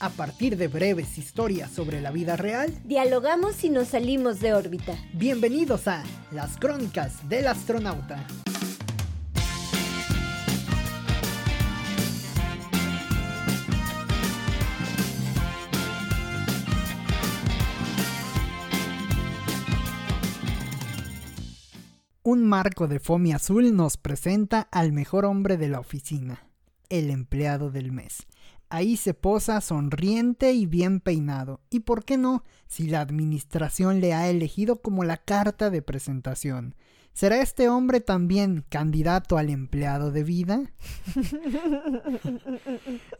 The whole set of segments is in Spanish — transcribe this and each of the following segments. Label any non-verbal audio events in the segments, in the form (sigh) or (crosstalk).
A partir de breves historias sobre la vida real, dialogamos y nos salimos de órbita. Bienvenidos a Las Crónicas del Astronauta. Un marco de foamy azul nos presenta al mejor hombre de la oficina, el empleado del mes. Ahí se posa sonriente y bien peinado. ¿Y por qué no? Si la administración le ha elegido como la carta de presentación. ¿Será este hombre también candidato al empleado de vida?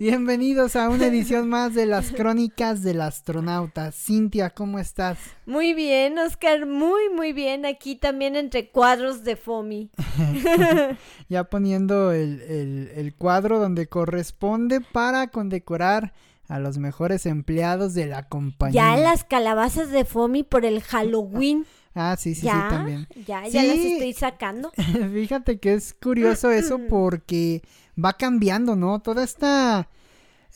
Bienvenidos a una edición más de las crónicas del astronauta. Cintia, ¿cómo estás? Muy bien, Oscar, muy, muy bien. Aquí también entre cuadros de FOMI. (laughs) ya poniendo el, el cuadro donde corresponde para condecorar a los mejores empleados de la compañía. Ya las calabazas de FOMI por el Halloween. Ah, sí, sí, sí, también. Ya, ya las estoy (laughs) sacando. Fíjate que es curioso eso (laughs) porque va cambiando, ¿no? Toda esta...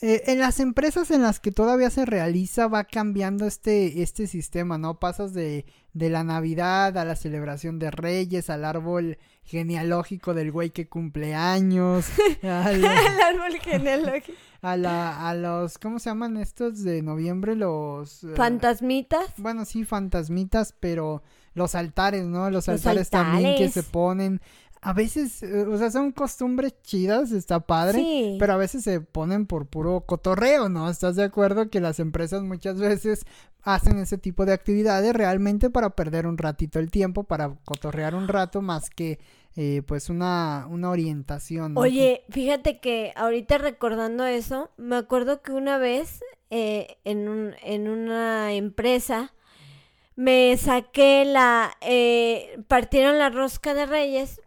Eh, en las empresas en las que todavía se realiza va cambiando este, este sistema, ¿no? Pasas de, de la Navidad a la celebración de Reyes, al árbol genealógico del güey que cumple años. (laughs) al árbol genealógico. (laughs) A, la, a los, ¿cómo se llaman estos de noviembre? Los... Eh, fantasmitas. bueno, sí, fantasmitas, pero los altares, ¿no? Los, altares, también que se ponen. A veces, eh, o sea, son costumbres chidas, está padre, pero a veces se ponen por puro cotorreo, ¿no? ¿Estás de acuerdo que las empresas muchas veces hacen ese tipo de actividades realmente para perder un ratito el tiempo, para cotorrear un rato más que eh, pues una, una orientación. Oye, fíjate que ahorita recordando eso, me acuerdo que una vez eh, en, un, en una empresa me saqué la, eh, partieron la rosca de Reyes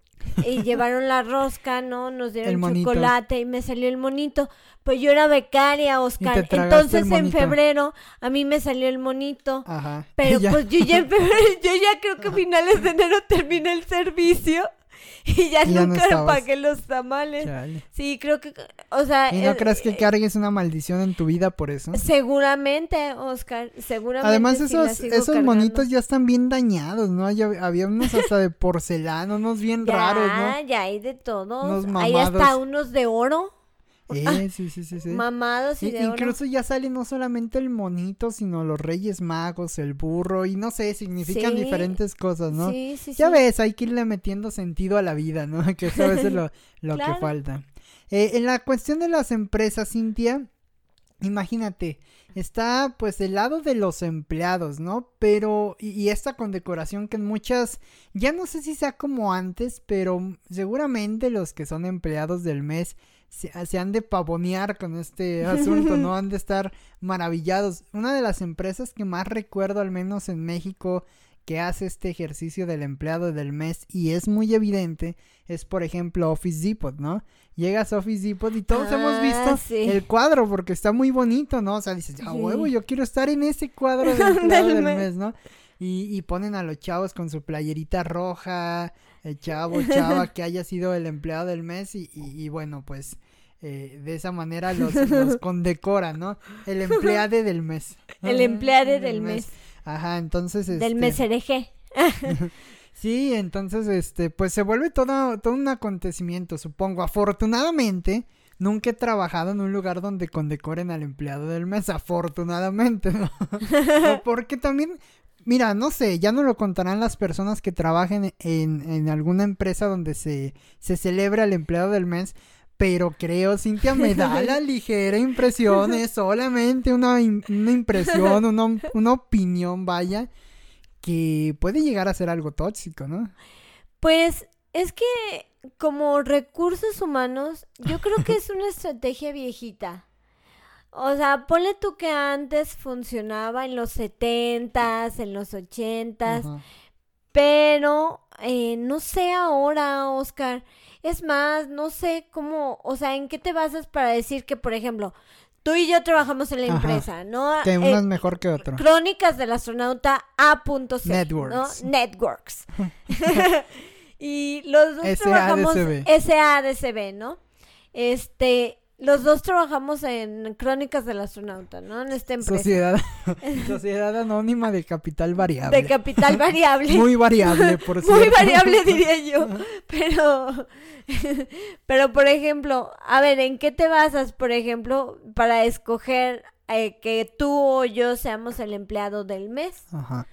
y llevaron la rosca, ¿no? Nos dieron chocolate y me salió el monito. Pues yo era becaria, Oscar. Entonces en febrero a mí me salió el monito. Ajá. Pero (laughs) pues yo ya en febrero, (laughs) yo ya creo que a finales de enero terminé el servicio. (laughs) y ya, nunca pagué los tamales. Sí, creo que, o sea... ¿Y no crees que cargues una maldición en tu vida por eso? Seguramente, Oscar, seguramente. Además, esos, esos monitos ya están bien dañados, ¿no? había unos hasta de porcelana, unos bien raros, ¿no? Ya hay de todos. Hay hasta unos de oro. Eh, (laughs) sí, sí, sí, sí. Mamados y de Incluso ya sale no solamente el monito, sino los reyes magos, el burro, y no sé, significan diferentes cosas, ¿no? Sí, sí, ya ves, hay que irle metiendo sentido a la vida, ¿no? (laughs) Que eso a veces es lo, (laughs) lo que falta. Eh, en la cuestión de las empresas, Cintia, imagínate, está pues el lado de los empleados, ¿no? Pero, y, y, esta condecoración que en muchas, ya no sé si sea como antes, pero seguramente los que son empleados del mes se, han de pavonear con este (laughs) asunto, ¿no? Han de estar maravillados. Una de las empresas que más recuerdo, al menos en México, que hace este ejercicio del empleado del mes y es muy evidente, es por ejemplo Office Depot, ¿no? Llegas a Office Depot y todos hemos ah, visto el cuadro porque está muy bonito, ¿no? O sea, dices, a huevo, yo quiero estar en ese cuadro (laughs) del empleado del mes, ¿no? Y, y, ponen a los chavos con su playerita roja, el chavo, (laughs) chava que haya sido el empleado del mes y, y, bueno, pues eh, de esa manera los, los (laughs) condecoran, ¿no? El empleado del mes. (laughs) El empleado del mes. Ajá, entonces... Del este mes hereje. sí, entonces, este, pues se vuelve todo, todo un acontecimiento, supongo. Afortunadamente, nunca he trabajado en un lugar donde condecoren al empleado del mes, afortunadamente, ¿no? Porque también Mira, no sé, ya no lo contarán las personas que trabajen en, en alguna empresa donde se, se celebra el empleado del mes, pero creo, Cintia, me da la (laughs) ligera impresión, es solamente una, una impresión, una, una opinión, vaya, que puede llegar a ser algo tóxico, ¿no? Pues es que como recursos humanos, yo creo que es una estrategia viejita. O sea, ponle tú que antes funcionaba en los setentas, en los ochentas, pero eh, no sé ahora, Oscar. Es más, no sé cómo, o sea, ¿en qué te basas para decir que, por ejemplo, tú y yo trabajamos en la empresa, ¿no? Que uno es eh, mejor que otro. Crónicas del astronauta A.C. Networks. ¿no? Networks. (laughs) (laughs) y los dos trabajamos SADCB, ¿no? Este, los dos trabajamos en Crónicas del Astronauta, ¿no? En esta empresa. Sociedad, (laughs) Sociedad Anónima de Capital Variable. De Capital Variable. Muy variable, (laughs) por cierto. Muy variable, diría yo. Pero, (laughs) pero, por ejemplo, a ver, ¿en qué te basas, por ejemplo, para escoger eh, que tú o yo seamos el empleado del mes? Ajá.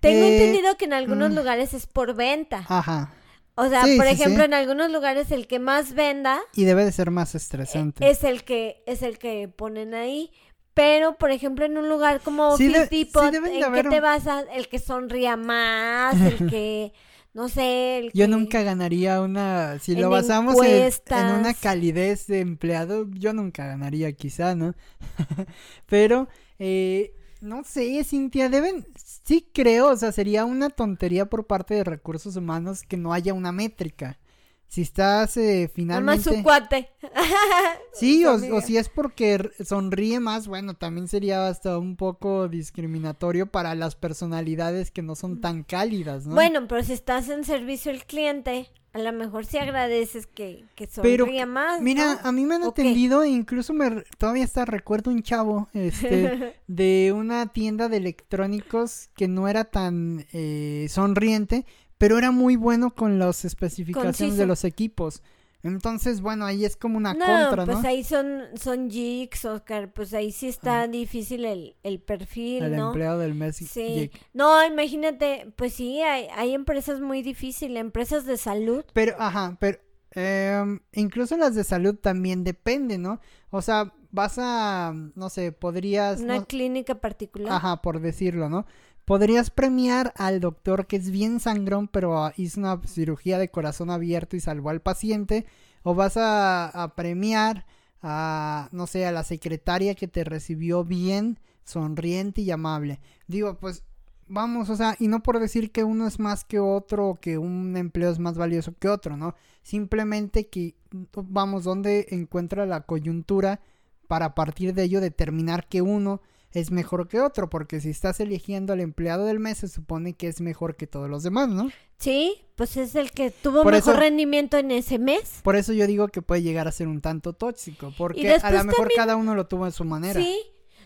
Tengo eh, entendido que en algunos mm. lugares es por venta. Ajá. O sea, por ejemplo, en algunos lugares el que más venda y debe de ser más estresante. Es el que es el que ponen ahí. Pero, por ejemplo, en un lugar como sí ¿en qué te basas? El que sonría más, el que, (laughs) no sé... El yo nunca ganaría una... Si lo basamos en, en, una calidez de empleado, yo nunca ganaría quizá, ¿no? (laughs) Pero, eh, no sé, Cintia, deben, sí creo, o sea, sería una tontería por parte de recursos humanos que no haya una métrica. Si estás eh, finalmente... Más (laughs) su cuate. sí, o, si es porque sonríe más, bueno, también sería hasta un poco discriminatorio para las personalidades que no son tan cálidas, ¿no? Bueno, pero si estás en servicio al cliente, a lo mejor sí agradeces que, que sonría más. Mira, a mí me han atendido, e incluso me todavía está recuerdo un chavo este (laughs) de una tienda de electrónicos que no era tan eh, sonriente, pero era muy bueno con las especificaciones de los equipos. Entonces, bueno, ahí es como una contra, pues ¿no? pues ahí son, son jigs, Oscar, pues ahí sí está difícil el, el perfil, el ¿no? empleado del mes. Sí. No, imagínate, pues sí, hay, hay empresas muy difíciles, empresas de salud. Pero, ajá, pero eh, incluso las de salud también depende, ¿no? O sea, vas a, no sé, podrías... Una clínica particular. Ajá, por decirlo, ¿no? Podrías premiar al doctor que es bien sangrón, pero hizo una cirugía de corazón abierto y salvó al paciente. O vas a, premiar a, no sé, a la secretaria que te recibió bien, sonriente y amable. Digo, pues vamos, o sea, y no por decir que uno es más que otro o que un empleo es más valioso que otro, ¿no? Simplemente que, vamos, donde encuentra la coyuntura para a partir de ello determinar que uno es mejor que otro, porque si estás eligiendo al empleado del mes, se supone que es mejor que todos los demás, ¿no? Sí, pues es el que tuvo mejor rendimiento en ese mes. Por eso yo digo que puede llegar a ser un tanto tóxico, porque a lo mejor cada uno lo tuvo a su manera. Sí,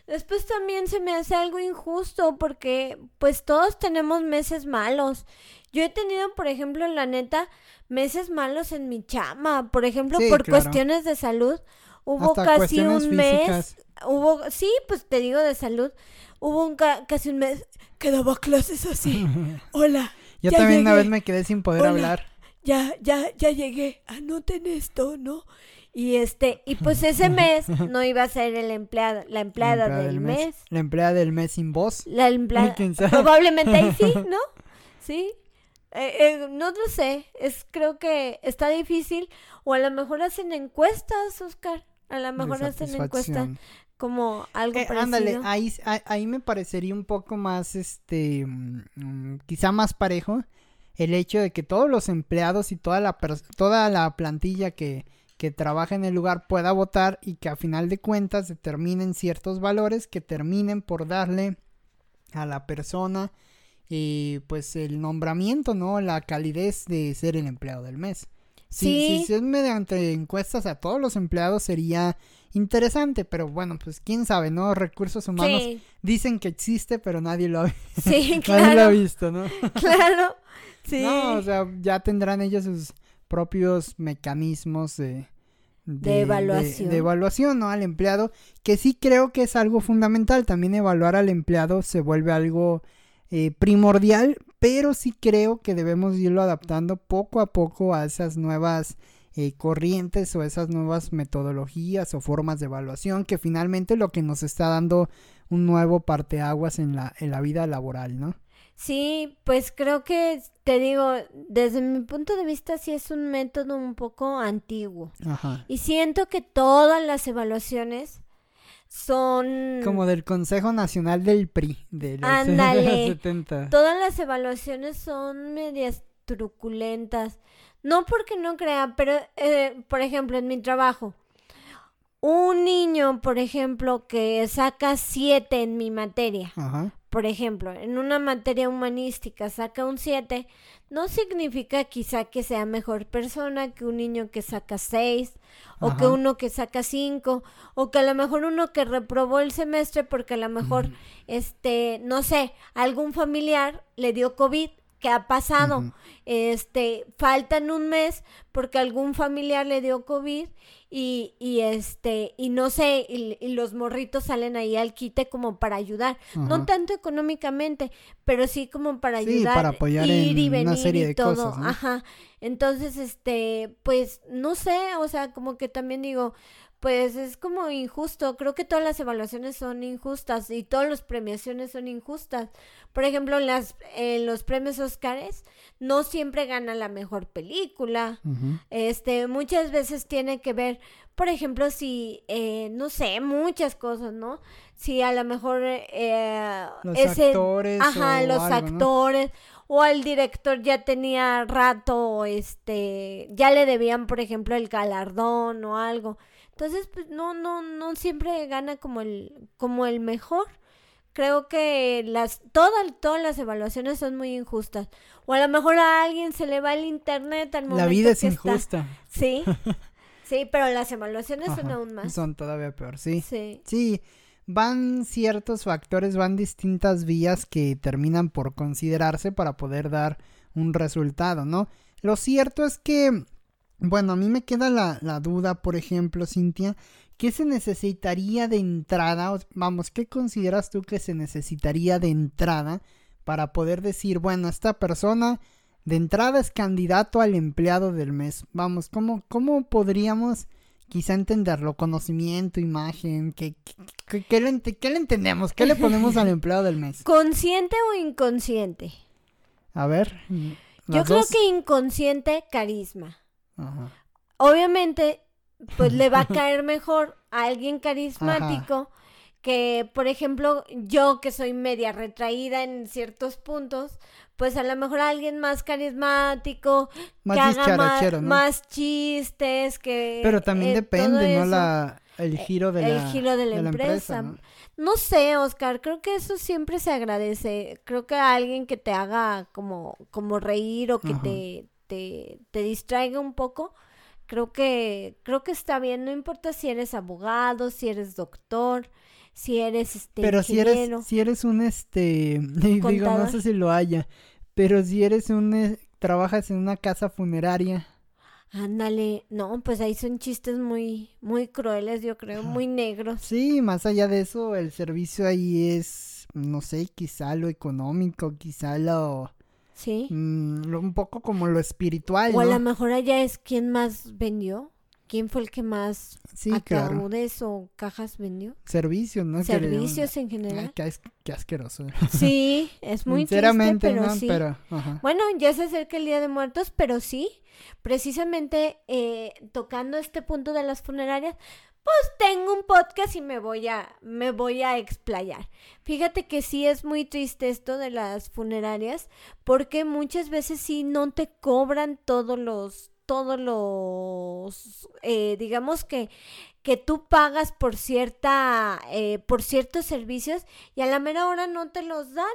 después también se me hace algo injusto, porque pues todos tenemos meses malos. Yo he tenido, por ejemplo, en la neta, meses malos en mi chama, por ejemplo, por cuestiones de salud. Hubo casi un mes hubo, sí, pues te digo de salud, hubo un casi un mes que daba clases así. (laughs) Hola. Yo también una vez me quedé sin poder hablar. Ya, ya, ya llegué. Anoten esto, ¿no? Y este, y pues (laughs) ese mes no iba a ser el empleado, la empleada, del, mes. La empleada del mes sin voz. La empleada. Probablemente ahí sí, (laughs) ¿no? Sí. Eh, eh, no lo sé. Es, creo que está difícil. O a lo mejor hacen encuestas, Oscar. A lo mejor hacen encuestas como algo eh, Ándale, ahí, ahí me parecería un poco más, este, mm, quizá más parejo el hecho de que todos los empleados y toda la, toda la plantilla que, que trabaja en el lugar pueda votar y que a final de cuentas determinen ciertos valores que terminen por darle a la persona y eh, pues el nombramiento, ¿no? La calidez de ser el empleado del mes. Si, si es mediante encuestas a todos los empleados sería interesante, pero bueno, pues quién sabe, ¿no? Recursos humanos dicen que existe, pero nadie lo ha, sí, (laughs) claro. lo ha visto, ¿no? (laughs) claro, sí. No, o sea, ya tendrán ellos sus propios mecanismos de, de, evaluación. De, evaluación, ¿no? Al empleado, que sí creo que es algo fundamental. También evaluar al empleado se vuelve algo eh, primordial, pero sí creo que debemos irlo adaptando poco a poco a esas nuevas eh, corrientes o esas nuevas metodologías o formas de evaluación que finalmente lo que nos está dando un nuevo parteaguas en la, en la vida laboral, ¿no? Sí, pues creo que te digo, desde mi punto de vista sí es un método un poco antiguo. Ajá. Y siento que todas las evaluaciones son... Como del Consejo Nacional del PRI, de los, Ándale. (laughs) 70. Todas las evaluaciones son medias truculentas. No porque no crea, pero, eh, por ejemplo, en mi trabajo, un niño, por ejemplo, que saca siete en mi materia, por ejemplo, en una materia humanística saca un 7, no significa quizá que sea mejor persona que un niño que saca 6 o que uno que saca 5 o que a lo mejor uno que reprobó el semestre porque a lo mejor, este, no sé, algún familiar le dio COVID que ha pasado. Este, faltan un mes porque algún familiar le dio COVID y, y este, y no sé, y, los morritos salen ahí al quite como para ayudar. No tanto económicamente, pero sí como para ayudar. para apoyar ir y venir una serie de todo. Cosas, Ajá. Entonces, este, pues, no sé, o sea, como que también digo, pues es como injusto. Creo que todas las evaluaciones son injustas y todas las premiaciones son injustas. Por ejemplo, las, en los premios Oscars no siempre gana la mejor película. Este, muchas veces tiene que ver, por ejemplo, si, eh, no sé, muchas cosas, ¿no? Si a lo mejor eh, los actores, ajá, los actores o al director ya tenía rato, este, ya le debían, por ejemplo, el galardón o algo. Entonces, pues no, no, no siempre gana como el, como el mejor. Creo que las, todas, todas las evaluaciones son muy injustas. O a lo mejor a alguien se le va el internet al momento La vida es injusta. Sí, (laughs) sí, pero las evaluaciones son aún más. Son todavía peor, sí. Sí. Sí, van ciertos factores, van distintas vías que terminan por considerarse para poder dar un resultado, ¿no? Lo cierto es que bueno, a mí me queda la, la duda, por ejemplo, Cintia, ¿qué se necesitaría de entrada? Vamos, ¿qué consideras tú que se necesitaría de entrada para poder decir, bueno, esta persona de entrada es candidato al empleado del mes? Vamos, ¿cómo, cómo podríamos quizá entenderlo? Conocimiento, imagen, ¿qué, qué, le, qué le entendemos? ¿Qué le ponemos al (laughs) empleado del mes? ¿Consciente o inconsciente? A ver. Yo creo que inconsciente, carisma. Obviamente, pues le va a (laughs) caer mejor a alguien carismático que, por ejemplo, yo que soy media retraída en ciertos puntos, pues a lo mejor alguien más carismático, más que haga más, chistes, que... Pero también eh, depende, ¿no? La, el giro de, el la, giro de la, empresa. ¿no? sé, Oscar, creo que eso siempre se agradece. Creo que alguien que te haga como, como reír o que te, te, distraiga un poco, creo que, creo que está bien, no importa si eres abogado, si eres doctor, si eres este Pero si eres, si eres un este, (laughs) digo, no sé si lo haya, pero si eres un eh, trabajas en una casa funeraria. Ándale, no, pues ahí son chistes muy, muy crueles, yo creo, muy negros. Sí, más allá de eso, el servicio ahí es, no sé, quizá lo económico, quizá lo, Sí. Mm, un poco como lo espiritual. O a lo mejor allá es quien más vendió. ¿Quién fue el que más sí, ataúdes o cajas vendió? Servicios, ¿no? Servicios en general. Qué, qué, asqueroso. Sí, (laughs) es muy Sinceramente, triste, pero sí. Pero, Bueno, ya se acerca el Día de Muertos, pero sí, precisamente eh, tocando este punto de las funerarias, pues tengo un podcast y me voy a me voy a explayar. Fíjate que sí es muy triste esto de las funerarias porque muchas veces sí no te cobran todos los todos los eh, digamos que que tú pagas por cierta eh, por ciertos servicios y a la mera hora no te los dan.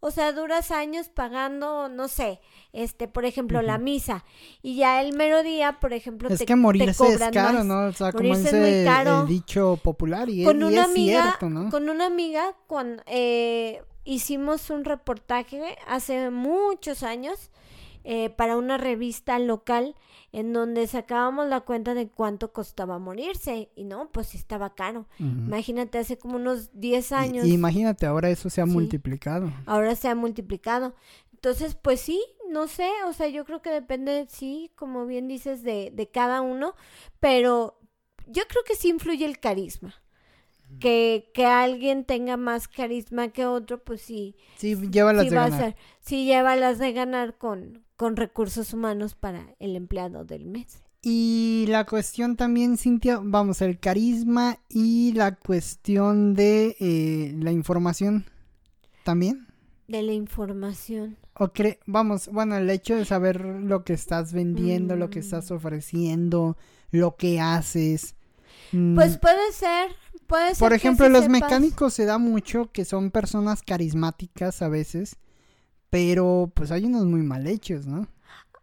O sea duras años pagando no sé este por ejemplo la misa y ya el mero día por ejemplo es que morirse es caro no o sea como dice el dicho popular y, con una amiga, cierto no con una amiga cuando eh, hicimos un reportaje hace muchos años eh, para una revista local en donde sacábamos la cuenta de cuánto costaba morirse y no, pues estaba caro. Imagínate, hace como unos 10 años. imagínate, ahora eso se ha multiplicado. Ahora se ha multiplicado. Entonces, pues sí, no sé, o sea, yo creo que depende, sí, como bien dices, de, de cada uno, pero yo creo que sí influye el carisma que, que alguien tenga más carisma que otro, pues sí. Sí, lleva las de ganar. sí, lleva las de ganar con, con recursos humanos para el empleado del mes. Y la cuestión también, Cintia, vamos, el carisma y la cuestión de eh, la información también. De la información. O vamos, bueno, el hecho de saber lo que estás vendiendo, lo que estás mm. ofreciendo, lo que haces. Pues mm. puede ser, Por ejemplo, los mecánicos se da mucho que son personas carismáticas a veces, pero pues hay unos muy mal hechos, ¿no?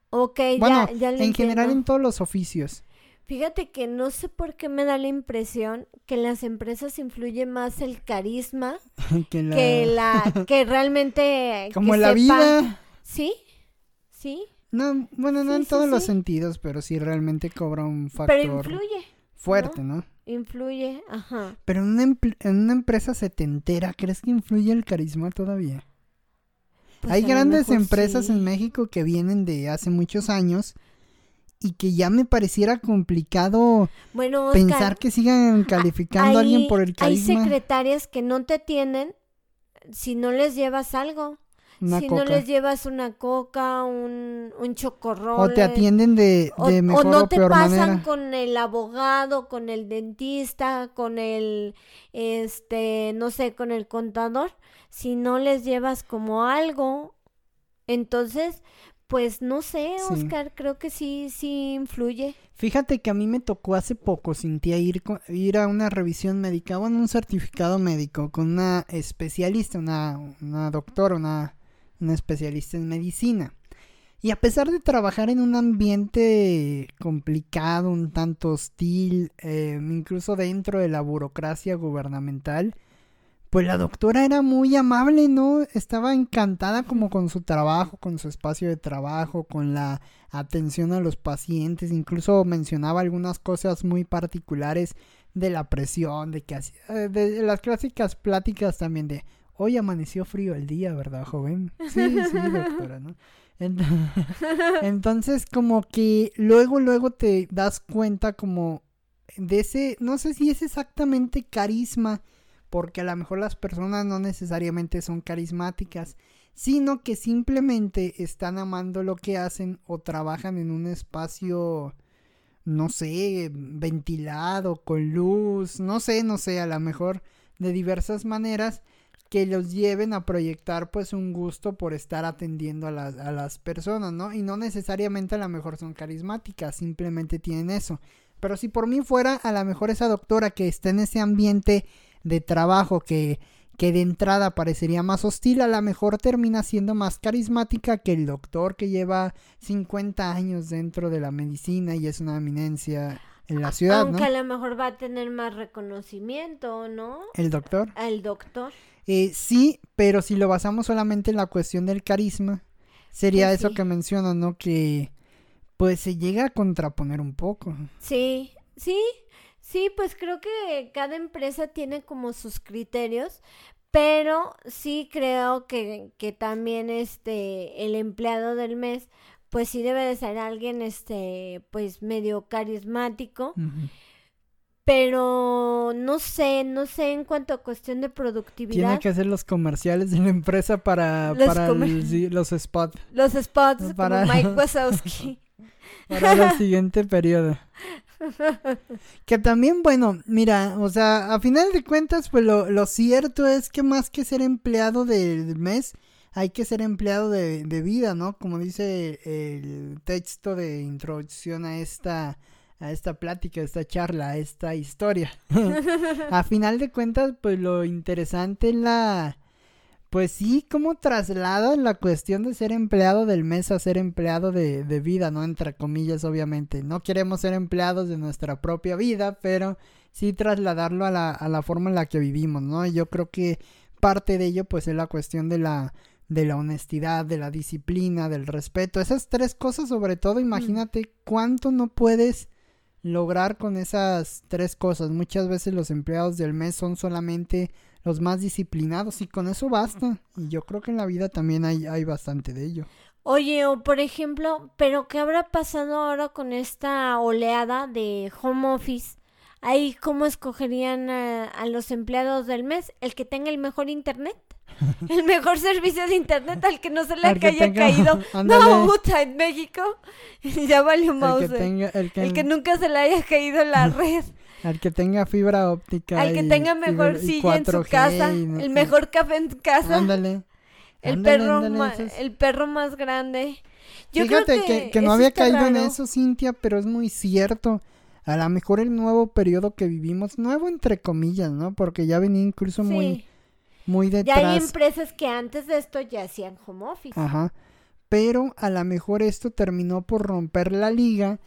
Ok, bueno, ya, en general en todos los oficios. Fíjate que no sé por qué me da la impresión que en las empresas influye más el carisma (laughs) que, la... que realmente (laughs) como en la vida. Sí, sí. No, bueno, no en todos los sentidos, pero sí realmente cobra un factor. Pero influye. Fuerte, ¿no? Influye, ajá. Pero en una, en una empresa setentera, ¿crees que influye el carisma todavía? Pues Hay grandes empresas en México que vienen de hace muchos años y que ya me pareciera complicado pensar que sigan calificando a alguien por el carisma. Hay secretarias que no te atienden si no les llevas algo si no les llevas una coca, un, un chocorrol. O te atienden de, de mejor o, no te pasan con el abogado, con el dentista, con el, este, no sé, con el contador. Si no les llevas como algo, entonces, pues no sé, Oscar, creo que sí, sí influye. Fíjate que a mí me tocó hace poco, Cintia, ir, ir a una revisión médica, bueno, un certificado médico con una especialista, una, una doctora, una una especialista en medicina. Y a pesar de trabajar en un ambiente complicado, un tanto hostil, eh, incluso dentro de la burocracia gubernamental, pues la doctora era muy amable, ¿no? Estaba encantada como con su trabajo, con su espacio de trabajo, con la atención a los pacientes, incluso mencionaba algunas cosas muy particulares de la presión, de que hacía, eh, de las clásicas pláticas también de, Hoy amaneció frío el día, ¿verdad, joven? Sí, sí, doctora, ¿no? (laughs) Entonces, como que luego, luego te das cuenta como de ese, no sé si es exactamente carisma, porque a lo mejor las personas no necesariamente son carismáticas, sino que simplemente están amando lo que hacen o trabajan en un espacio, no sé, ventilado, con luz, no sé, no sé, a lo mejor de diversas maneras que los lleven a proyectar pues un gusto por estar atendiendo a las, a las personas, ¿no? Y no necesariamente a lo mejor son carismáticas, simplemente tienen eso. Pero si por mí fuera, a lo mejor esa doctora que está en ese ambiente de trabajo que, que de entrada parecería más hostil, a lo mejor termina siendo más carismática que el doctor que lleva 50 años dentro de la medicina y es una eminencia en la ciudad. Aunque a lo mejor va a tener más reconocimiento, ¿no? El doctor. El doctor. Eh, sí, pero si lo basamos solamente en la cuestión del carisma, sería pues eso que menciono, ¿no? Que pues se llega a contraponer un poco. Sí, sí, sí, pues creo que cada empresa tiene como sus criterios, pero sí creo que, que también este el empleado del mes pues sí debe de ser alguien este pues medio carismático pero no sé, no sé en cuanto a cuestión de productividad. Tiene que hacer los comerciales de la empresa para, los, para los spots. Los spots, para Mike Wazowski. (laughs) para el (laughs) siguiente periodo. Que también, bueno, mira, o sea, a final de cuentas, pues lo, lo cierto es que más que ser empleado del mes, hay que ser empleado de, de vida, ¿no? Como dice el texto de introducción a esta a esta plática, a esta charla, a esta historia. (laughs) a final de cuentas, pues lo interesante es la... Pues sí, cómo traslada la cuestión de ser empleado del mes a ser empleado de, de vida, ¿no? Entre comillas, obviamente. No queremos ser empleados de nuestra propia vida, pero sí trasladarlo a la, a la forma en la que vivimos, ¿no? Y yo creo que parte de ello, pues, es la cuestión de la de la honestidad, de la disciplina, del respeto. Esas tres cosas, sobre todo, mm. imagínate cuánto no puedes lograr con esas tres cosas. Muchas veces los empleados del mes son solamente los más disciplinados y con eso basta. Y yo creo que en la vida también hay, hay bastante de ello. Oye, o por ejemplo, pero ¿qué habrá pasado ahora con esta oleada de home office? Ahí, ¿cómo escogerían a los empleados del mes? ¿El que tenga el mejor internet? (laughs) el mejor servicio de internet al que no se le haya caído. (laughs) no puta en México. (laughs) Ya valió mouse el, que, nunca se le haya caído la red. Al que tenga fibra óptica al que tenga mejor silla en su casa el mejor café en casa. Ándale. El perro el perro más grande. Yo fíjate que, que, no había caído en eso Cintia pero es muy cierto. A lo mejor el nuevo periodo que vivimos, nuevo entre comillas, ¿no? Porque ya venía incluso muy, muy detrás. Ya hay empresas que antes de esto ya hacían home office. Ajá. Pero a lo mejor esto terminó por romper la liga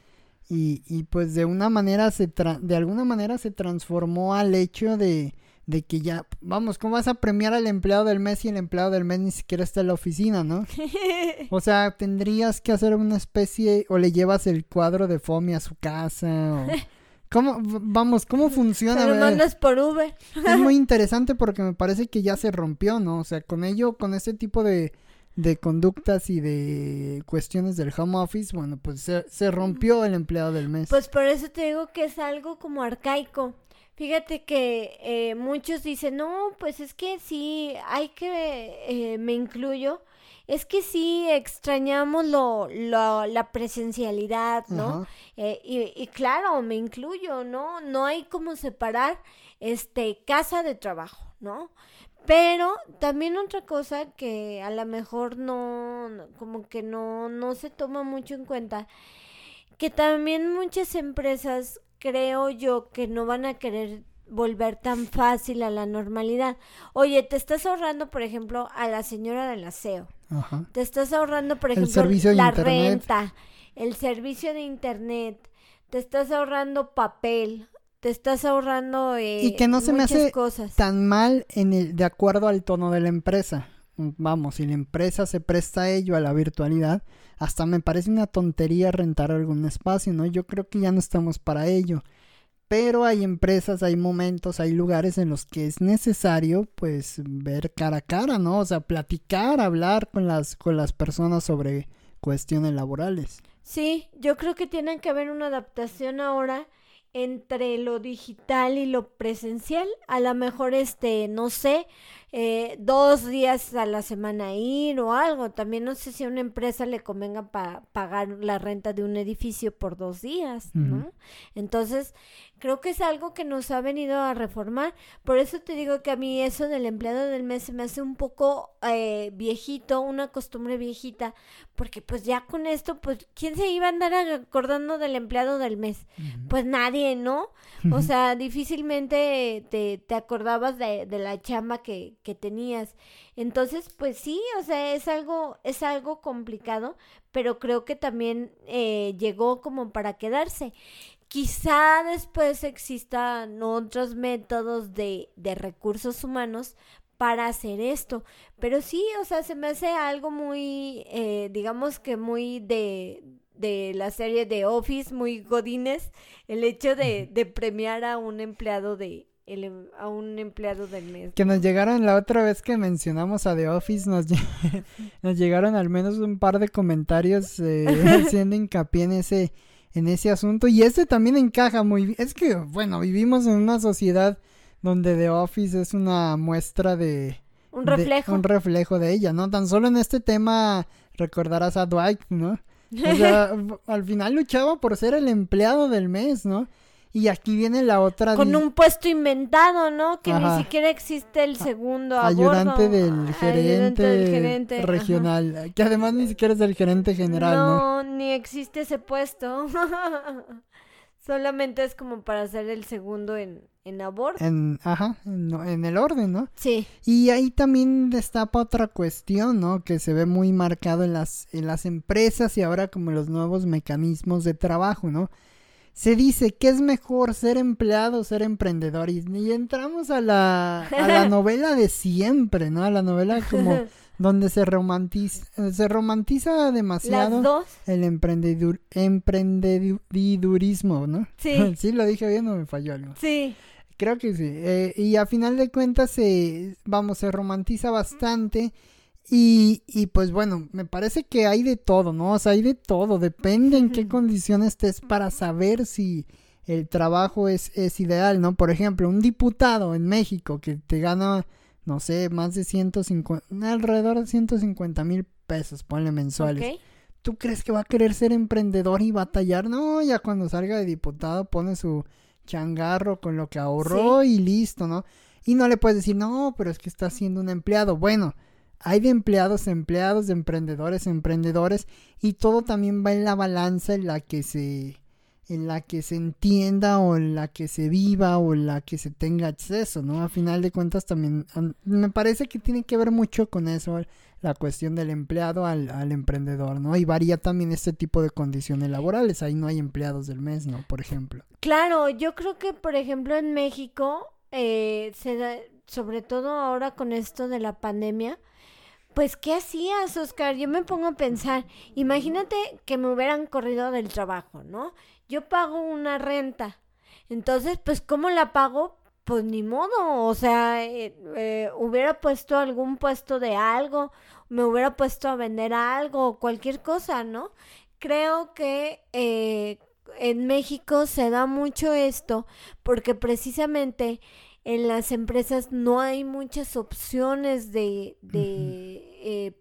y, y pues de una manera se de alguna manera se transformó al hecho de de que ya, vamos, ¿cómo vas a premiar al empleado del mes y el empleado del mes ni siquiera está en la oficina, ¿no? (laughs) o sea, tendrías que hacer una especie, o le llevas el cuadro de FOMI a su casa, o... (laughs) ¿Cómo, vamos, cómo funciona? Lo mandas por Uber. es muy (laughs) interesante porque me parece que ya se rompió, ¿no? O sea, con ello, con ese tipo de, de conductas y de cuestiones del home office, bueno, pues se, se rompió el empleado del mes. Pues por eso te digo que es algo como arcaico. Fíjate que eh, muchos dicen, no, pues es que sí, hay que, eh, me incluyo, es que sí extrañamos lo, lo la presencialidad, ¿no? Eh, y, y, claro, me incluyo, ¿no? No hay como separar este casa de trabajo, ¿no? Pero también otra cosa que a lo mejor no, como que no, no se toma mucho en cuenta, que también muchas empresas creo yo que no van a querer volver tan fácil a la normalidad. Oye, te estás ahorrando, por ejemplo, a la señora del aseo. Ajá. Te estás ahorrando, por ejemplo, la renta, el servicio de internet. Te estás ahorrando papel. Te estás ahorrando eh, y que no se me hace tan mal en el de acuerdo al tono de la empresa. Vamos, si la empresa se presta a ello a la virtualidad, hasta me parece una tontería rentar algún espacio, ¿no? Yo creo que ya no estamos para ello. Pero hay empresas, hay momentos, hay lugares en los que es necesario pues ver cara a cara, ¿no? O sea, platicar, hablar con las con las personas sobre cuestiones laborales. Sí, yo creo que tiene que haber una adaptación ahora entre lo digital y lo presencial. A lo mejor este, no sé, eh, dos días a la semana ir o algo. También no sé si a una empresa le convenga pagar la renta de un edificio por dos días, ¿no? Entonces, creo que es algo que nos ha venido a reformar. Por eso te digo que a mí eso del empleado del mes se me hace un poco eh, viejito, una costumbre viejita, porque pues ya con esto, pues, ¿quién se iba a andar acordando del empleado del mes? Pues nadie, ¿no? O sea, difícilmente te, te acordabas de, de, la chamba que, que tenías. Entonces, pues sí, o sea, es algo, es algo complicado, pero creo que también eh, llegó como para quedarse. Quizá después existan otros métodos de, de recursos humanos para hacer esto. Pero sí, o sea, se me hace algo muy, eh, digamos que muy de, de la serie de Office, muy godines, el hecho de, de premiar a un empleado de, el, em, a un empleado del mes. Que nos llegaron la otra vez que mencionamos a The Office, nos, (laughs) nos llegaron al menos un par de comentarios eh, (laughs) haciendo hincapié en ese en ese asunto. Y este también encaja muy bien. Es que, bueno, vivimos en una sociedad donde The Office es una muestra de... Un reflejo. un reflejo de ella, ¿no? Tan solo en este tema recordarás a Dwight, ¿no? O sea, (laughs) al final luchaba por ser el empleado del mes, ¿no? Y aquí viene la otra. Con un puesto inventado, ¿no? Que ni siquiera existe el segundo Ayudante del gerente, del gerente regional. Que además ni siquiera es del gerente general, ¿no? No, ni existe ese puesto. (laughs) Solamente es como para ser el segundo en, en aborto. En, ajá, en, el orden, ¿no? Sí. Y ahí también destapa otra cuestión, ¿no? Que se ve muy marcado en las, en las empresas y ahora como los nuevos mecanismos de trabajo, ¿no? Se dice que es mejor ser empleado o ser emprendedor. Y, entramos a la, a la (laughs) novela de siempre, ¿no? A la novela como (laughs) donde se romantiza, se romantiza demasiado el emprendedurismo, ¿no? Sí. (laughs) sí, lo dije bien o me falló algo. Sí. Creo que sí. Eh, y a final de cuentas, se, vamos, se romantiza bastante. Y, y pues bueno, me parece que hay de todo, ¿no? O sea, hay de todo, depende en qué condiciones estés para saber si el trabajo es, es ideal, ¿no? Por ejemplo, un diputado en México que te gana, no sé, más de 150, alrededor de 150 mil pesos, ponle mensuales. ¿Tú crees que va a querer ser emprendedor y batallar? No, ya cuando salga de diputado pone su changarro con lo que ahorró y listo, ¿no? Y no le puedes decir, no, pero es que está siendo un empleado. Bueno, hay de empleados, empleados, de emprendedores, emprendedores, y todo también va en la balanza en la que se, en la que se entienda o en la que se viva o en la que se tenga acceso, ¿no? A final de cuentas también me parece que tiene que ver mucho con eso, la cuestión del empleado al, al, emprendedor, ¿no? Y varía también este tipo de condiciones laborales, ahí no hay empleados del mes, ¿no? Por ejemplo. Claro, yo creo que, por ejemplo, en México, eh, se da, sobre todo ahora con esto de la pandemia, pues, ¿qué hacías, Oscar? Yo me pongo a pensar, imagínate que me hubieran corrido del trabajo, ¿no? yo pago una renta. Entonces, pues, ¿cómo la pago? Pues ni modo, o sea, eh, eh, hubiera puesto algún puesto de algo, me hubiera puesto a vender algo, cualquier cosa, ¿no? Creo que eh, en México se da mucho esto porque precisamente en las empresas no hay muchas opciones de, de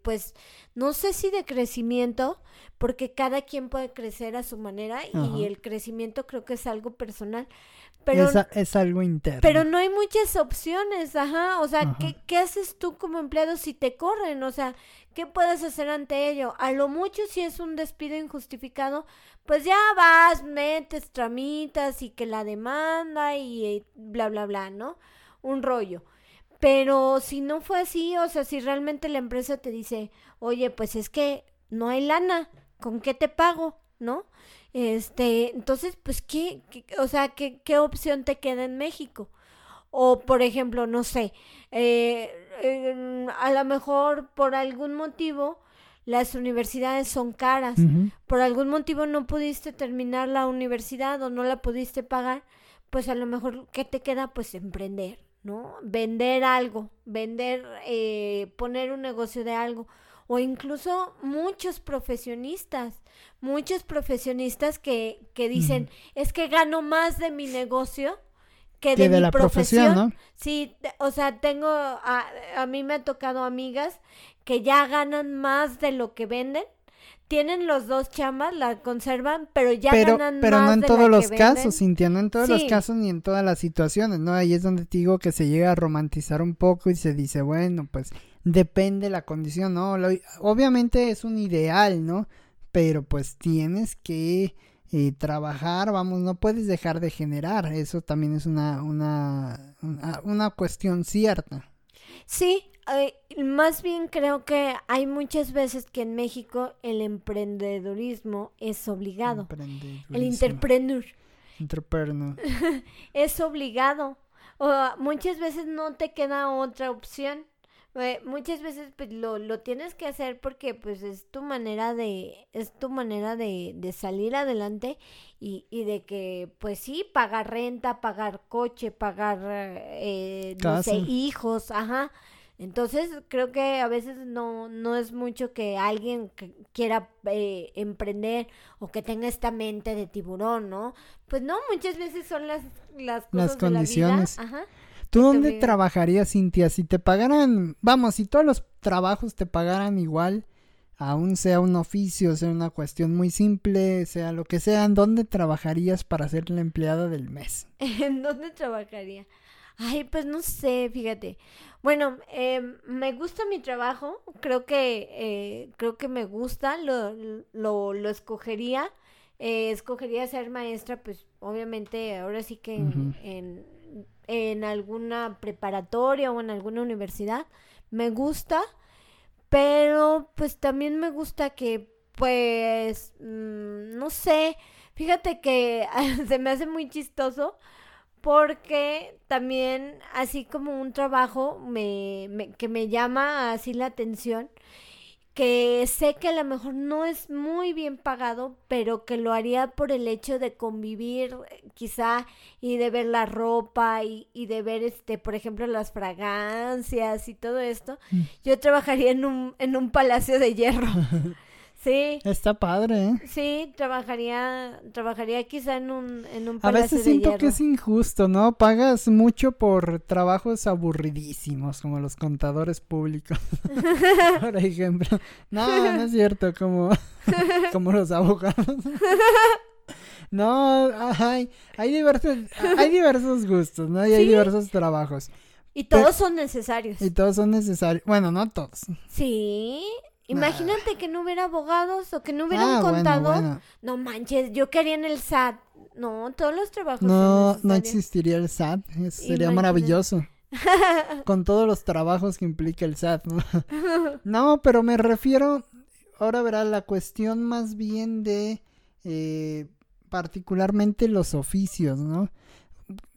pues, no sé si de crecimiento, porque cada quien puede crecer a su manera y el crecimiento creo que es algo personal. Pero, es, algo interno. Pero no hay muchas opciones, ajá. O sea, ¿qué, ¿qué, haces tú como empleado si te corren? O sea, ¿qué puedes hacer ante ello? A lo mucho si es un despido injustificado, pues ya vas, metes, tramitas y que la demanda y eh, bla, bla, bla, ¿no? Un rollo. Pero si no fue así, o sea, si realmente la empresa te dice, oye, pues es que no hay lana, ¿con qué te pago? ¿No? Este, entonces, pues, ¿qué, o sea, ¿qué, qué opción te queda en México? O, por ejemplo, no sé, eh, a lo mejor por algún motivo las universidades son caras, por algún motivo no pudiste terminar la universidad o no la pudiste pagar, pues a lo mejor, ¿qué te queda? Pues emprender, ¿no? Vender algo, vender, eh, poner un negocio de algo o incluso muchos profesionistas, muchos profesionistas que, que dicen, es que gano más de mi negocio que de, mi la profesión. ¿no? Sí, o sea, tengo, a, a mí me ha tocado amigas que ya ganan más de lo que venden tienen los dos chamas, la conservan, pero ya ganan pero más no en todos los casos, Cintia, no en todos los casos ni en todas las situaciones, ¿no? Ahí es donde te digo que se llega a romantizar un poco y se dice, bueno, pues depende la condición, ¿no? obviamente es un ideal, ¿no? Pero pues tienes que eh, trabajar, vamos, no puedes dejar de generar, eso también es una, una, una, una cuestión cierta. Sí, más bien creo que hay muchas veces que en México el emprendedurismo es obligado. El entrepreneur. Entrepreneur. (laughs) es obligado. O muchas veces no te queda otra opción. Eh, muchas veces pues, lo, lo tienes que hacer porque pues es tu manera de es tu manera de, de salir adelante y, y, de que pues sí pagar renta pagar coche pagar eh, no sé hijos ajá entonces creo que a veces no, no es mucho que alguien quiera eh, emprender o que tenga esta mente de tiburón, ¿no? Pues no, muchas veces son las, las, cosas condiciones. De la vida. Ajá. ¿Tú dónde trabajarías, Cintia? Si te pagaran, vamos, si todos los trabajos te pagaran igual, aún sea un oficio, sea una cuestión muy simple, sea lo que sea, ¿en dónde trabajarías para ser la empleada del mes? (laughs) ¿En dónde trabajaría? Ay, pues no sé, fíjate. Bueno, eh, me gusta mi trabajo, creo que, eh, creo que me gusta, lo, lo, lo escogería. Eh, escogería ser maestra, pues obviamente ahora sí que en, en, alguna preparatoria o en alguna universidad. Me gusta, pero pues también me gusta que pues, mm, no sé, fíjate que (laughs) se me hace muy chistoso porque también así como un trabajo me, que me llama así la atención, que sé que a lo mejor no es muy bien pagado, pero que lo haría por el hecho de convivir quizá y de ver la ropa y, y de ver este, por ejemplo, las fragancias y todo esto. Mm. Yo trabajaría en un, en un palacio de hierro. (laughs) Sí. Está padre, ¿eh? Sí, trabajaría, trabajaría quizá en un, en un A veces siento que es injusto, ¿no? Pagas mucho por trabajos aburridísimos, como los contadores públicos, (laughs) por ejemplo. No, no es cierto, como, (laughs) como los abogados. no, hay, hay diversos, hay diversos gustos, ¿no? Y hay diversos trabajos. Y todos son necesarios. Y todos son necesarios. Bueno, no todos. Sí, Imagínate que no hubiera abogados o que no hubiera un ah, contador. No manches, yo quería en el SAT. No, todos los trabajos. No, no existiría el SAT. sería maravilloso. (laughs) Con todos los trabajos que implica el SAT. (laughs) ¿no? pero me refiero, ahora verá, la cuestión más bien de eh, particularmente los oficios, ¿no?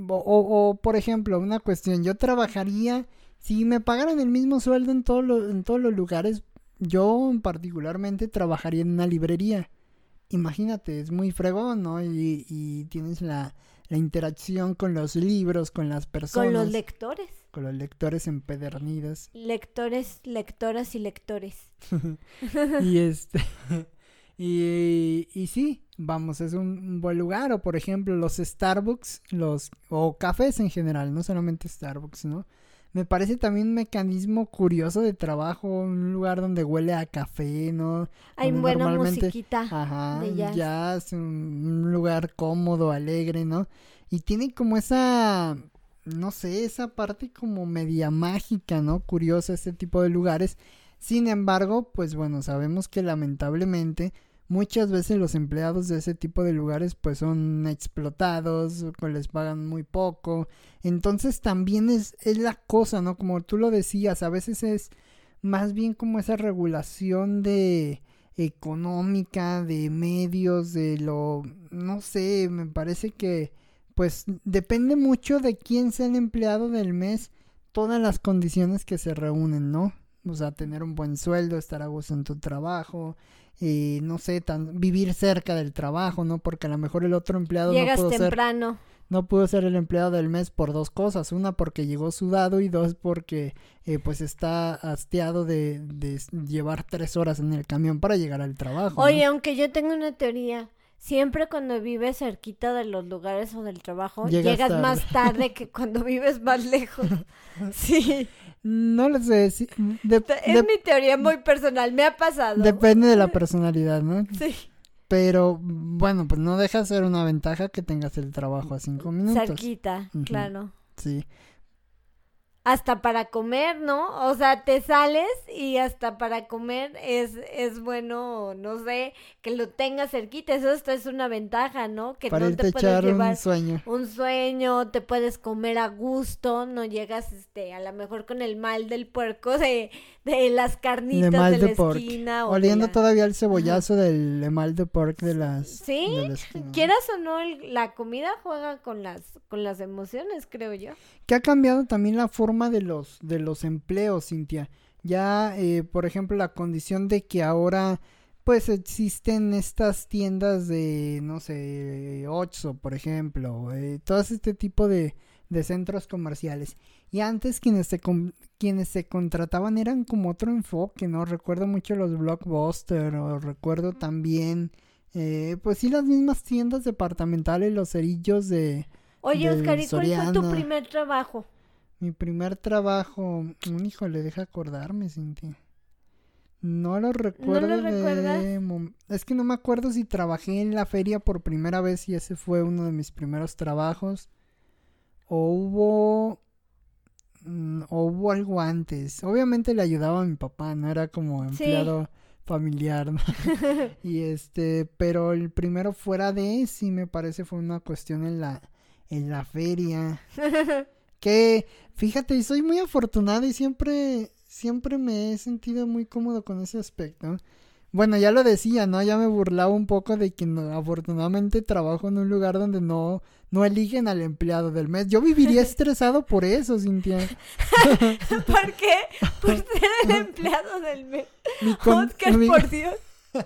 O, o, por ejemplo, una cuestión, yo trabajaría, si me pagaran el mismo sueldo en, todo en todos los lugares, yo particularmente trabajaría en una librería. Imagínate, es muy fregón, ¿no? Y, y tienes la, la interacción con los libros, con las personas. Con los lectores. Con los lectores empedernidos. Lectores, lectoras y lectores. (laughs) y (laughs) este... (laughs) y, y sí, vamos, es un, buen lugar. O por ejemplo, los Starbucks, los... o cafés en general, no solamente Starbucks, ¿no? Me parece también un mecanismo curioso de trabajo, un lugar donde huele a café, ¿no? Hay buena musiquita. Ajá, ya es un, lugar cómodo, alegre, ¿no? Y tiene como esa, no sé, esa parte como media mágica, ¿no? Curiosa este tipo de lugares. Sin embargo, pues bueno, sabemos que lamentablemente muchas veces los empleados de ese tipo de lugares pues son explotados, pues les pagan muy poco. Entonces también es, es la cosa, ¿no? Como tú lo decías, a veces es más bien como esa regulación de económica, de medios, de lo, no sé, me parece que pues depende mucho de quién sea el empleado del mes, todas las condiciones que se reúnen, ¿no? O sea, tener un buen sueldo, estar a gusto en tu trabajo, eh, no sé, tan, vivir cerca del trabajo, ¿no? Porque a lo mejor el otro empleado Llegas no temprano. no pudo ser el empleado del mes por dos cosas. Una, porque llegó sudado y dos, porque eh, pues está hastiado de, de, llevar tres horas en el camión para llegar al trabajo. Oye, aunque yo tengo una teoría. Siempre cuando vives cerquita de los lugares o del trabajo, llegas más tarde que cuando vives más lejos. (laughs) Sí. No lo sé. es mi teoría muy personal, me ha pasado. Depende de la (laughs) personalidad, ¿no? Sí. Pero bueno, pues no deja de ser una ventaja que tengas el trabajo a cinco minutos. Cerquita, claro. Sí hasta para comer, ¿no? O sea, te sales y hasta para comer es, es bueno, no sé, que lo tengas cerquita. Eso esto es una ventaja, ¿no? Que no te puedes llevar un sueño. Un sueño, te puedes comer a gusto, no llegas, este, a lo mejor con el mal del puerco de, de las carnitas de, la esquina. O Oliendo todavía el cebollazo del mal de pork de las... Sí, quieras o no, la comida juega con las, con las emociones, creo yo. Que ha cambiado también la forma de los, de los empleos, Cintia. Ya, eh, por ejemplo, la condición de que ahora pues existen estas tiendas de, no sé, Oxxo, por ejemplo, eh, todo este tipo de, de centros comerciales. Y antes quienes se, quienes se contrataban eran como otro enfoque, ¿no? Recuerdo mucho los Blockbuster o recuerdo también, eh, pues sí, las mismas tiendas departamentales, los cerillos de... Oye, Oscar, ¿y cuál fue tu primer trabajo? Mi primer trabajo, un hijo le deja acordarme, Cintia. No lo recuerdo. ¿No lo Es que no me acuerdo si trabajé en la feria por primera vez y ese fue uno de mis primeros trabajos. O hubo Mm, o hubo algo antes. Obviamente le ayudaba a mi papá, no era como empleado familiar, (laughs) y este, pero el primero fuera de sí me parece fue una cuestión en la en la feria. (laughs) que fíjate, soy muy afortunado y siempre siempre me he sentido muy cómodo con ese aspecto. Bueno, ya lo decía, ¿no? Ya me burlaba un poco de que afortunadamente trabajo en un lugar donde no, no eligen al empleado del mes. Yo viviría (laughs) estresado por eso, Cintia. (laughs) ¿Por qué? Por ser el (laughs) empleado del mes. Oscar, por Dios.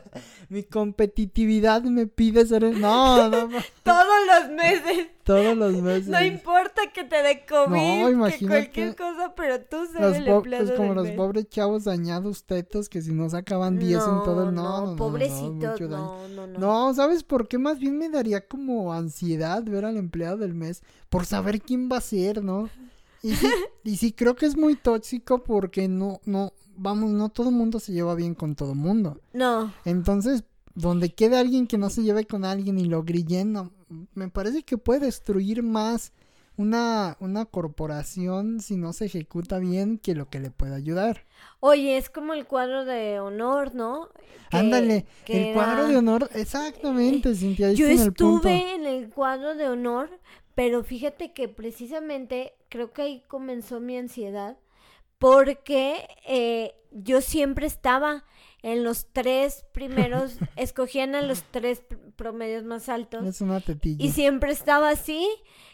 (laughs) Mi competitividad me pide ser. No, no, no. (laughs) Todos los meses. Todos los (laughs) meses. No importa que te dé COVID, no, imagínate. que cualquier cosa, pero tú ser el empleado Es como los pobres chavos dañados tetos que si no sacaban 10 en todo el. No, no, pobrecitos. No, no, no, no. ¿sabes por qué? Más bien me daría como ansiedad ver al empleado del mes por saber quién va a ser, ¿no? Y sí, y sí creo que es muy tóxico porque no, no, vamos, no todo mundo se lleva bien con todo mundo. No. Entonces, donde quede alguien que no se lleve con alguien y lo grillen, me parece que puede destruir más una, una corporación si no se ejecuta bien que lo que le puede ayudar. Oye, es como el cuadro de honor, ¿no? Ándale, el cuadro de honor, exactamente, eh, Cintia. Yo estuve en el cuadro de honor, pero fíjate que precisamente creo que ahí comenzó mi ansiedad, porque eh, yo siempre estaba en los tres primeros, (laughs) escogían a los tres promedios más altos. Es una tetilla. Y siempre estaba así,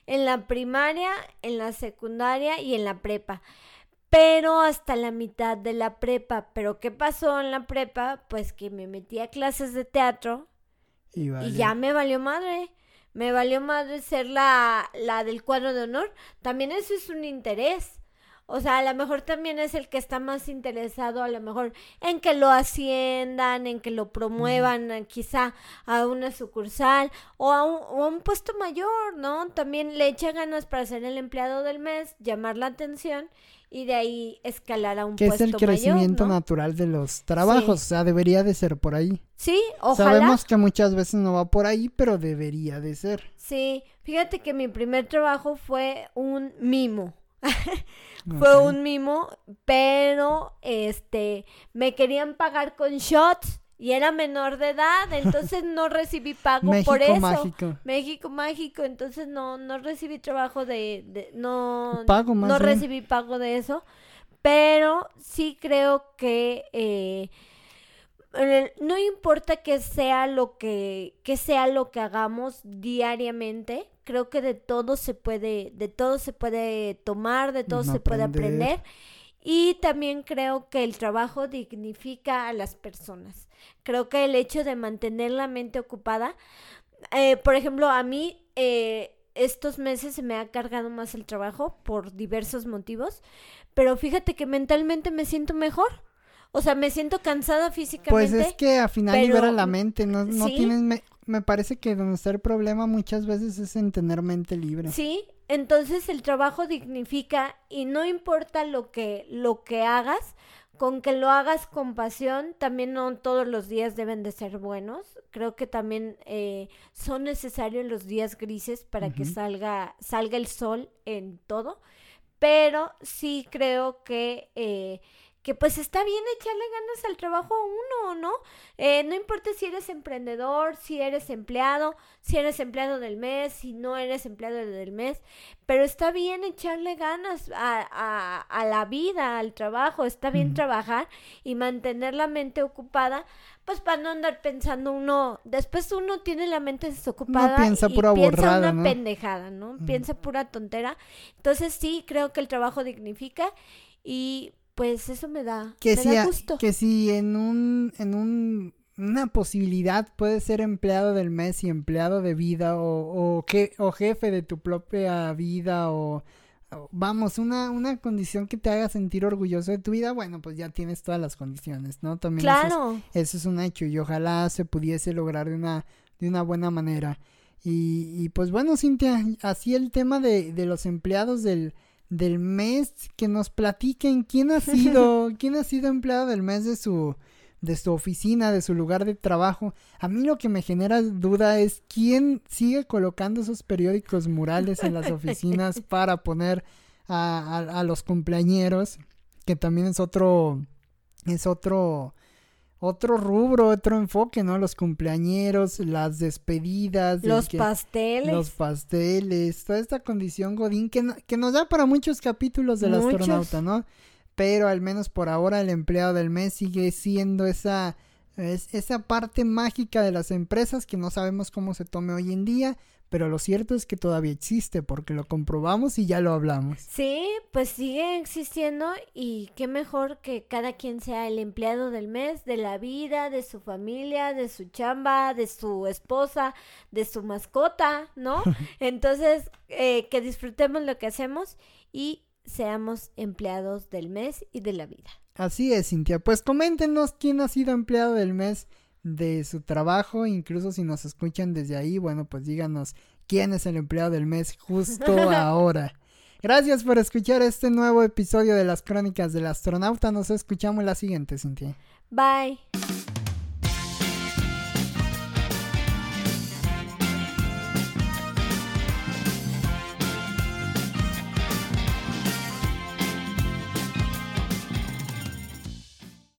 en la primaria, en la secundaria y en la prepa. Pero hasta la mitad de la prepa. Pero ¿qué pasó en la prepa? Pues que me metí a clases de teatro y, y ya me valió madre. Me valió madre ser la, la del cuadro de honor. También eso es un interés. O sea, a lo mejor también es el que está más interesado, a lo mejor en que lo asciendan, en que lo promuevan eh, quizá a una sucursal o a, un, puesto mayor, ¿no? También le echa ganas para ser el empleado del mes, llamar la atención y de ahí escalar a un puesto mayor. Que es el crecimiento natural de los trabajos, o sea, debería de ser por ahí. Sí, ojalá. Sabemos que muchas veces no va por ahí, pero debería de ser. Sí, fíjate que mi primer trabajo fue un mimo. Fue un mimo, pero este me querían pagar con shots y era menor de edad, entonces no (laughs) recibí pago por eso. Mágico. México mágico, entonces no no recibí trabajo de, no no recibí pago de eso, pero sí creo que eh, no importa que sea lo que, que sea lo que hagamos diariamente, creo que de todo se puede, de todo se puede tomar, de todo se puede aprender. Y también creo que el trabajo dignifica a las personas. Creo que el hecho de mantener la mente ocupada, eh, por ejemplo, a mí eh, estos meses se me ha cargado más el trabajo por diversos motivos, pero fíjate que mentalmente me siento mejor. O sea, me siento cansada físicamente. Pues es que al final libera la mente, no, no tienes me parece que el problema muchas veces es en tener mente libre. Sí, entonces el trabajo dignifica y no importa lo que, lo que hagas, con que lo hagas con pasión, también no todos los días deben de ser buenos. Creo que también eh, son necesarios los días grises para que salga, salga el sol en todo. Pero sí creo que eh, que pues está bien echarle ganas al trabajo a uno, ¿no? Eh, no importa si eres emprendedor, si eres empleado, si eres empleado del mes, si no eres empleado del mes, pero está bien echarle ganas a, a, la vida, al trabajo, está bien trabajar y mantener la mente ocupada, pues para no andar pensando uno, después uno tiene la mente desocupada piensa y pura piensa una pendejada, ¿no? Piensa pura tontera. Entonces sí, creo que el trabajo dignifica y pues eso me da, que me si da gusto. que si en un, en un, una posibilidad puedes ser empleado del mes y empleado de vida o, o, que, o jefe de tu propia vida o, vamos, una, una condición que te haga sentir orgulloso de tu vida, bueno, pues ya tienes todas las condiciones, ¿no? También claro. eso, es, un hecho y ojalá se pudiese lograr de una, de una buena manera. Y, y pues bueno, Cintia, así el tema de, de los empleados del del mes, que nos platiquen quién ha sido, (laughs) quién ha sido empleado del mes de su de su oficina, de su lugar de trabajo. A mí lo que me genera duda es quién sigue colocando esos periódicos murales en las oficinas (laughs) para poner a, a, a los cumpleañeros, que también es otro es otro otro rubro, otro enfoque, ¿no? Los cumpleañeros, las despedidas. Los pasteles. Los pasteles, toda esta condición Godín que, que nos da para muchos capítulos del astronauta, ¿no? Pero al menos por ahora el empleado del mes sigue siendo esa, es, esa parte mágica de las empresas que no sabemos cómo se tome hoy en día, pero lo cierto es que todavía existe porque lo comprobamos y ya lo hablamos. Sí, pues sigue existiendo y qué mejor que cada quien sea el empleado del mes, de la vida, de su familia, de su chamba, de su esposa, de su mascota, ¿no? (laughs) Entonces, eh, que disfrutemos lo que hacemos y seamos empleados del mes y de la vida. Así es, Cintia. Pues coméntenos quién ha sido empleado del mes de su trabajo, incluso si nos escuchan desde ahí, bueno, pues díganos quién es el empleado del mes justo (laughs) ahora. Gracias por escuchar este nuevo episodio de las Crónicas del Astronauta. Nos escuchamos la siguiente, Cintia. Bye.